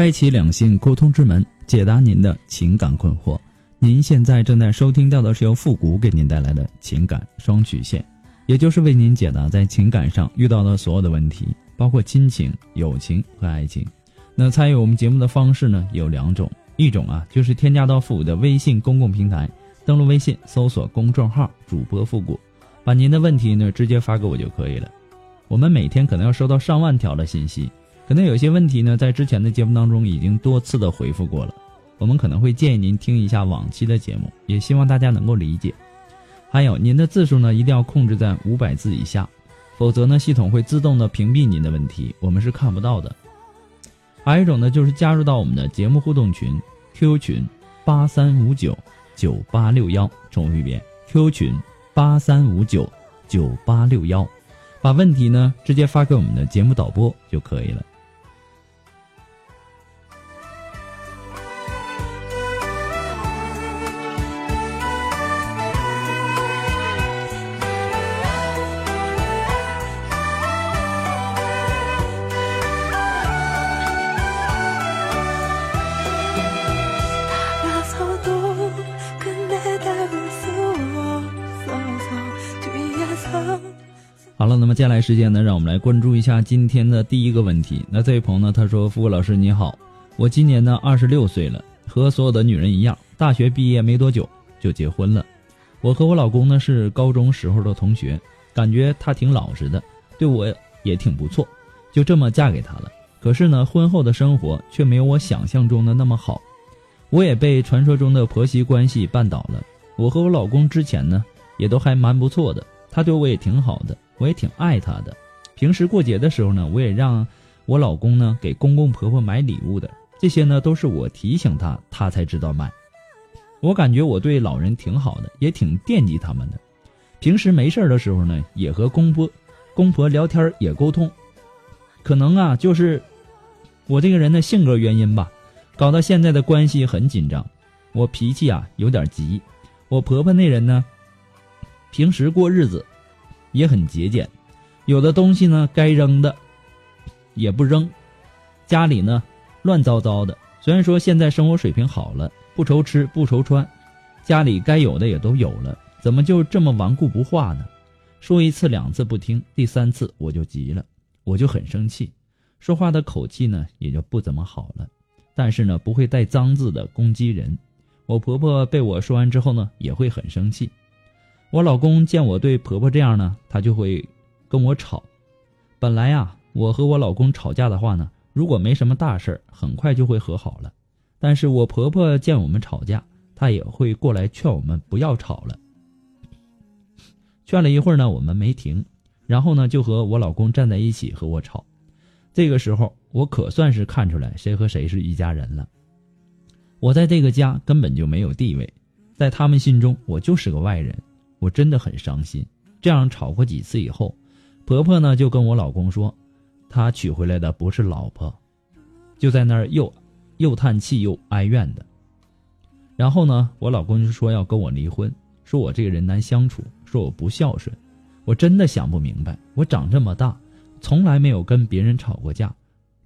开启两性沟通之门，解答您的情感困惑。您现在正在收听到的是由复古给您带来的情感双曲线，也就是为您解答在情感上遇到的所有的问题，包括亲情、友情和爱情。那参与我们节目的方式呢有两种，一种啊就是添加到复古的微信公共平台，登录微信搜索公众号主播复古，把您的问题呢直接发给我就可以了。我们每天可能要收到上万条的信息。可能有些问题呢，在之前的节目当中已经多次的回复过了，我们可能会建议您听一下往期的节目，也希望大家能够理解。还有，您的字数呢一定要控制在五百字以下，否则呢系统会自动的屏蔽您的问题，我们是看不到的。还有一种呢，就是加入到我们的节目互动群 Q 群八三五九九八六幺，重复一遍 Q 群八三五九九八六幺，把问题呢直接发给我们的节目导播就可以了。那么接下来时间呢，让我们来关注一下今天的第一个问题。那这位朋友呢，他说：“付老师你好，我今年呢二十六岁了，和所有的女人一样，大学毕业没多久就结婚了。我和我老公呢是高中时候的同学，感觉他挺老实的，对我也挺不错，就这么嫁给他了。可是呢，婚后的生活却没有我想象中的那么好，我也被传说中的婆媳关系绊倒了。我和我老公之前呢也都还蛮不错的，他对我也挺好的。”我也挺爱他的，平时过节的时候呢，我也让我老公呢给公公婆婆买礼物的，这些呢都是我提醒他，他才知道买。我感觉我对老人挺好的，也挺惦记他们的。平时没事的时候呢，也和公婆公婆聊天也沟通。可能啊，就是我这个人的性格原因吧，搞到现在的关系很紧张。我脾气啊有点急，我婆婆那人呢，平时过日子。也很节俭，有的东西呢该扔的也不扔，家里呢乱糟糟的。虽然说现在生活水平好了，不愁吃不愁穿，家里该有的也都有了，怎么就这么顽固不化呢？说一次两次不听，第三次我就急了，我就很生气，说话的口气呢也就不怎么好了，但是呢不会带脏字的攻击人。我婆婆被我说完之后呢也会很生气。我老公见我对婆婆这样呢，他就会跟我吵。本来呀，我和我老公吵架的话呢，如果没什么大事儿很快就会和好了。但是我婆婆见我们吵架，她也会过来劝我们不要吵了。劝了一会儿呢，我们没停，然后呢，就和我老公站在一起和我吵。这个时候，我可算是看出来谁和谁是一家人了。我在这个家根本就没有地位，在他们心中，我就是个外人。我真的很伤心。这样吵过几次以后，婆婆呢就跟我老公说，她娶回来的不是老婆，就在那儿又又叹气又哀怨的。然后呢，我老公就说要跟我离婚，说我这个人难相处，说我不孝顺。我真的想不明白，我长这么大，从来没有跟别人吵过架，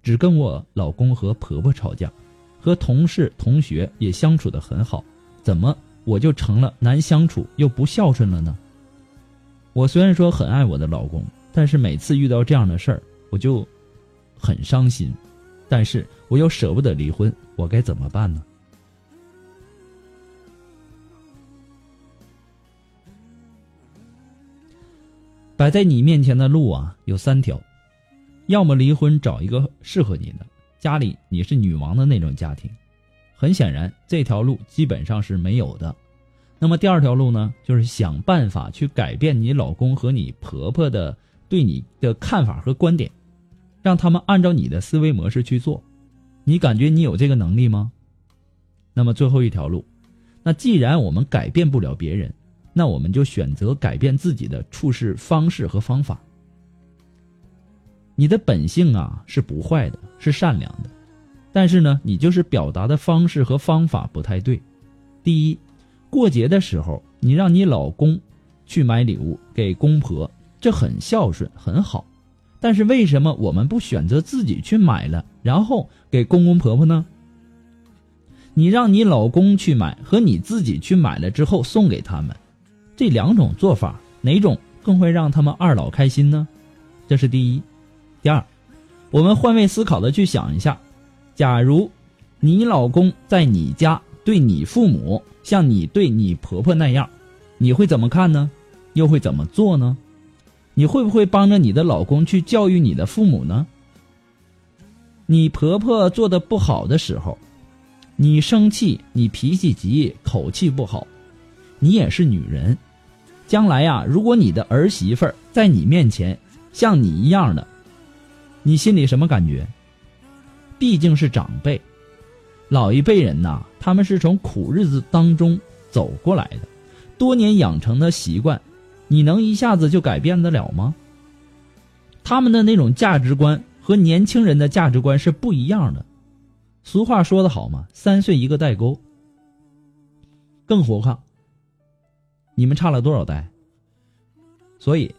只跟我老公和婆婆吵架，和同事同学也相处的很好，怎么？我就成了难相处又不孝顺了呢。我虽然说很爱我的老公，但是每次遇到这样的事儿，我就很伤心，但是我又舍不得离婚，我该怎么办呢？摆在你面前的路啊，有三条：要么离婚，找一个适合你的，家里你是女王的那种家庭。很显然，这条路基本上是没有的。那么第二条路呢，就是想办法去改变你老公和你婆婆的对你的看法和观点，让他们按照你的思维模式去做。你感觉你有这个能力吗？那么最后一条路，那既然我们改变不了别人，那我们就选择改变自己的处事方式和方法。你的本性啊是不坏的，是善良的，但是呢，你就是表达的方式和方法不太对。第一，过节的时候，你让你老公去买礼物给公婆，这很孝顺，很好。但是为什么我们不选择自己去买了，然后给公公婆婆呢？你让你老公去买和你自己去买了之后送给他们，这两种做法哪种更会让他们二老开心呢？这是第一。第二，我们换位思考的去想一下，假如你老公在你家对你父母像你对你婆婆那样，你会怎么看呢？又会怎么做呢？你会不会帮着你的老公去教育你的父母呢？你婆婆做的不好的时候，你生气，你脾气急，口气不好，你也是女人，将来呀，如果你的儿媳妇在你面前像你一样的。你心里什么感觉？毕竟是长辈，老一辈人呐，他们是从苦日子当中走过来的，多年养成的习惯，你能一下子就改变得了吗？他们的那种价值观和年轻人的价值观是不一样的。俗话说得好嘛，三岁一个代沟。更何况，你们差了多少代？所以，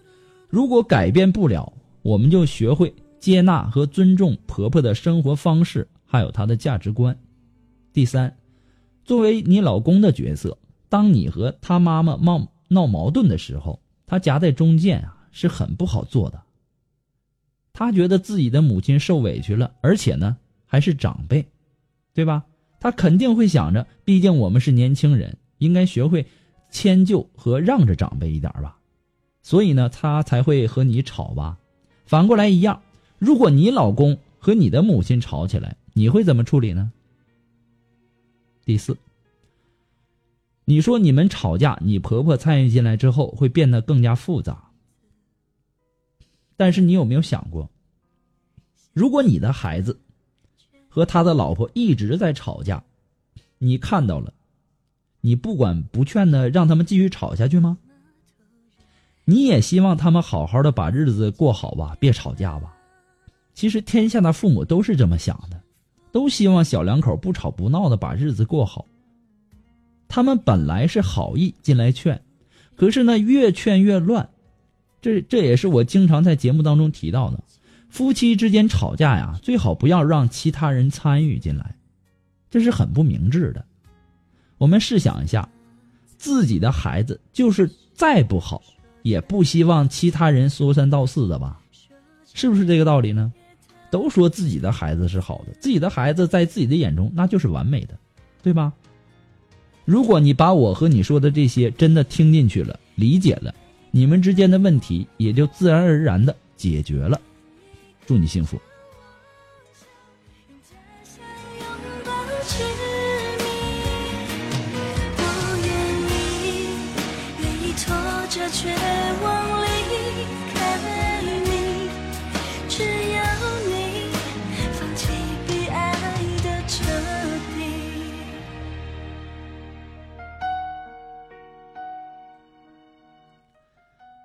如果改变不了，我们就学会。接纳和尊重婆婆的生活方式，还有她的价值观。第三，作为你老公的角色，当你和他妈妈闹闹矛盾的时候，他夹在中间啊，是很不好做的。他觉得自己的母亲受委屈了，而且呢还是长辈，对吧？他肯定会想着，毕竟我们是年轻人，应该学会迁就和让着长辈一点吧。所以呢，他才会和你吵吧。反过来一样。如果你老公和你的母亲吵起来，你会怎么处理呢？第四，你说你们吵架，你婆婆参与进来之后会变得更加复杂。但是你有没有想过，如果你的孩子和他的老婆一直在吵架，你看到了，你不管不劝的让他们继续吵下去吗？你也希望他们好好的把日子过好吧，别吵架吧。其实天下的父母都是这么想的，都希望小两口不吵不闹的把日子过好。他们本来是好意进来劝，可是呢越劝越乱。这这也是我经常在节目当中提到的，夫妻之间吵架呀，最好不要让其他人参与进来，这是很不明智的。我们试想一下，自己的孩子就是再不好，也不希望其他人说三道四的吧？是不是这个道理呢？都说自己的孩子是好的，自己的孩子在自己的眼中那就是完美的，对吧？如果你把我和你说的这些真的听进去了，理解了，你们之间的问题也就自然而然的解决了。祝你幸福。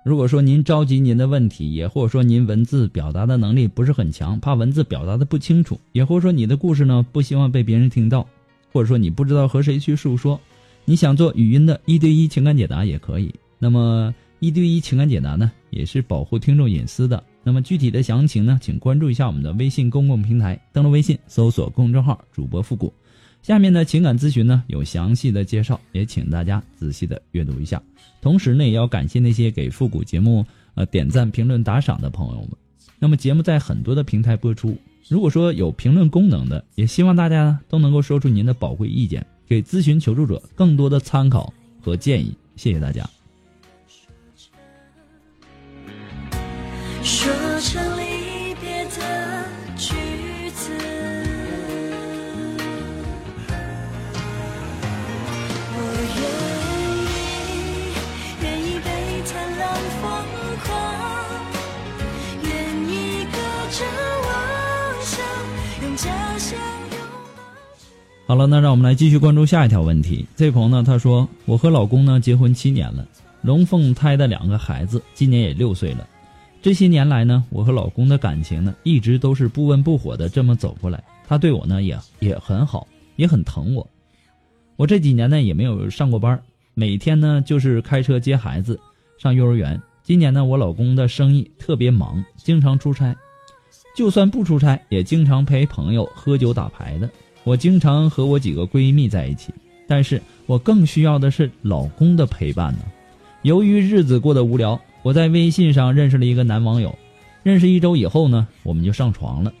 如果说您着急您的问题，也或者说您文字表达的能力不是很强，怕文字表达的不清楚，也或者说你的故事呢不希望被别人听到，或者说你不知道和谁去诉说，你想做语音的一对一情感解答也可以。那么一对一情感解答呢，也是保护听众隐私的。那么具体的详情呢，请关注一下我们的微信公共平台，登录微信搜索公众号主播复古。下面的情感咨询呢有详细的介绍，也请大家仔细的阅读一下。同时呢，也要感谢那些给复古节目呃点赞、评论、打赏的朋友们。那么节目在很多的平台播出，如果说有评论功能的，也希望大家呢都能够说出您的宝贵意见，给咨询求助者更多的参考和建议。谢谢大家。说成离别的句子。好了，那让我们来继续关注下一条问题。这位朋友呢，他说：“我和老公呢结婚七年了，龙凤胎的两个孩子，今年也六岁了。这些年来呢，我和老公的感情呢，一直都是不温不火的这么走过来。他对我呢也也很好，也很疼我。我这几年呢也没有上过班，每天呢就是开车接孩子上幼儿园。今年呢，我老公的生意特别忙，经常出差，就算不出差，也经常陪朋友喝酒打牌的。”我经常和我几个闺蜜在一起，但是我更需要的是老公的陪伴呢。由于日子过得无聊，我在微信上认识了一个男网友。认识一周以后呢，我们就上床了。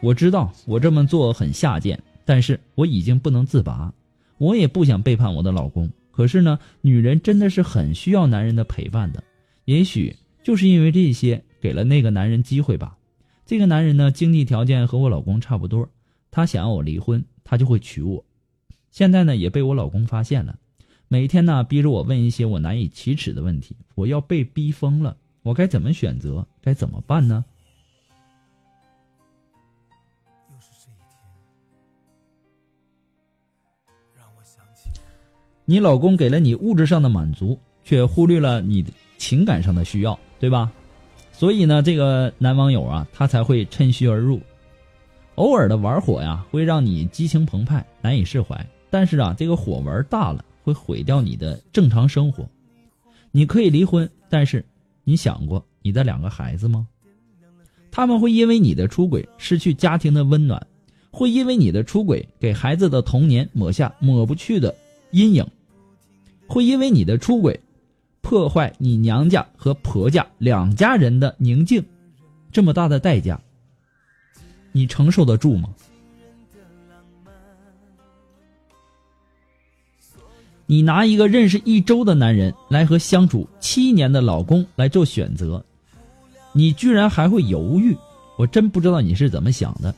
我知道我这么做很下贱，但是我已经不能自拔。我也不想背叛我的老公，可是呢，女人真的是很需要男人的陪伴的。也许就是因为这些，给了那个男人机会吧。这个男人呢，经济条件和我老公差不多。他想要我离婚，他就会娶我。现在呢，也被我老公发现了，每天呢逼着我问一些我难以启齿的问题，我要被逼疯了。我该怎么选择？该怎么办呢？又是这一天，让我想起你老公给了你物质上的满足，却忽略了你情感上的需要，对吧？所以呢，这个男网友啊，他才会趁虚而入。偶尔的玩火呀，会让你激情澎湃，难以释怀。但是啊，这个火玩大了，会毁掉你的正常生活。你可以离婚，但是你想过你的两个孩子吗？他们会因为你的出轨失去家庭的温暖，会因为你的出轨给孩子的童年抹下抹不去的阴影，会因为你的出轨破坏你娘家和婆家两家人的宁静。这么大的代价。你承受得住吗？你拿一个认识一周的男人来和相处七年的老公来做选择，你居然还会犹豫？我真不知道你是怎么想的。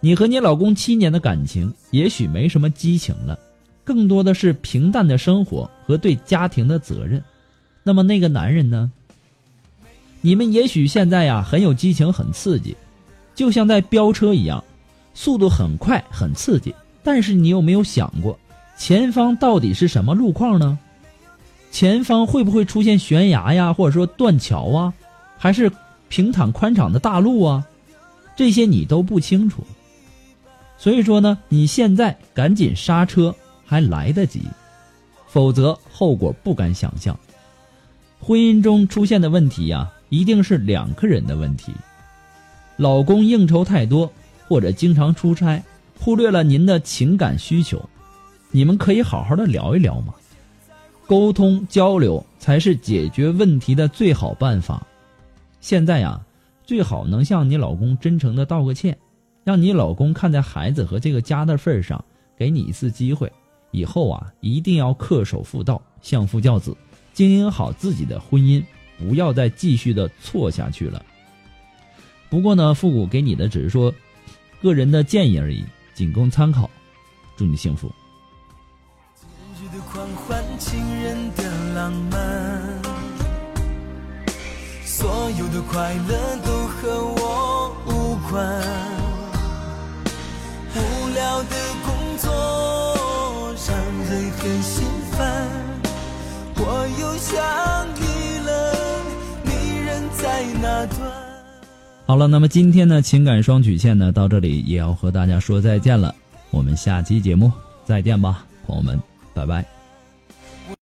你和你老公七年的感情也许没什么激情了，更多的是平淡的生活和对家庭的责任。那么那个男人呢？你们也许现在呀很有激情，很刺激。就像在飙车一样，速度很快，很刺激。但是你有没有想过，前方到底是什么路况呢？前方会不会出现悬崖呀，或者说断桥啊，还是平坦宽敞的大路啊？这些你都不清楚。所以说呢，你现在赶紧刹车还来得及，否则后果不敢想象。婚姻中出现的问题呀，一定是两个人的问题。老公应酬太多，或者经常出差，忽略了您的情感需求，你们可以好好的聊一聊吗？沟通交流才是解决问题的最好办法。现在呀，最好能向你老公真诚的道个歉，让你老公看在孩子和这个家的份上，给你一次机会。以后啊，一定要恪守妇道，相夫教子，经营好自己的婚姻，不要再继续的错下去了。不过呢，复古给你的只是说个人的建议而已，仅供参考。祝你幸福。所有的快乐都和我无关，好了，那么今天的情感双曲线呢，到这里也要和大家说再见了。我们下期节目再见吧，朋友们，拜拜。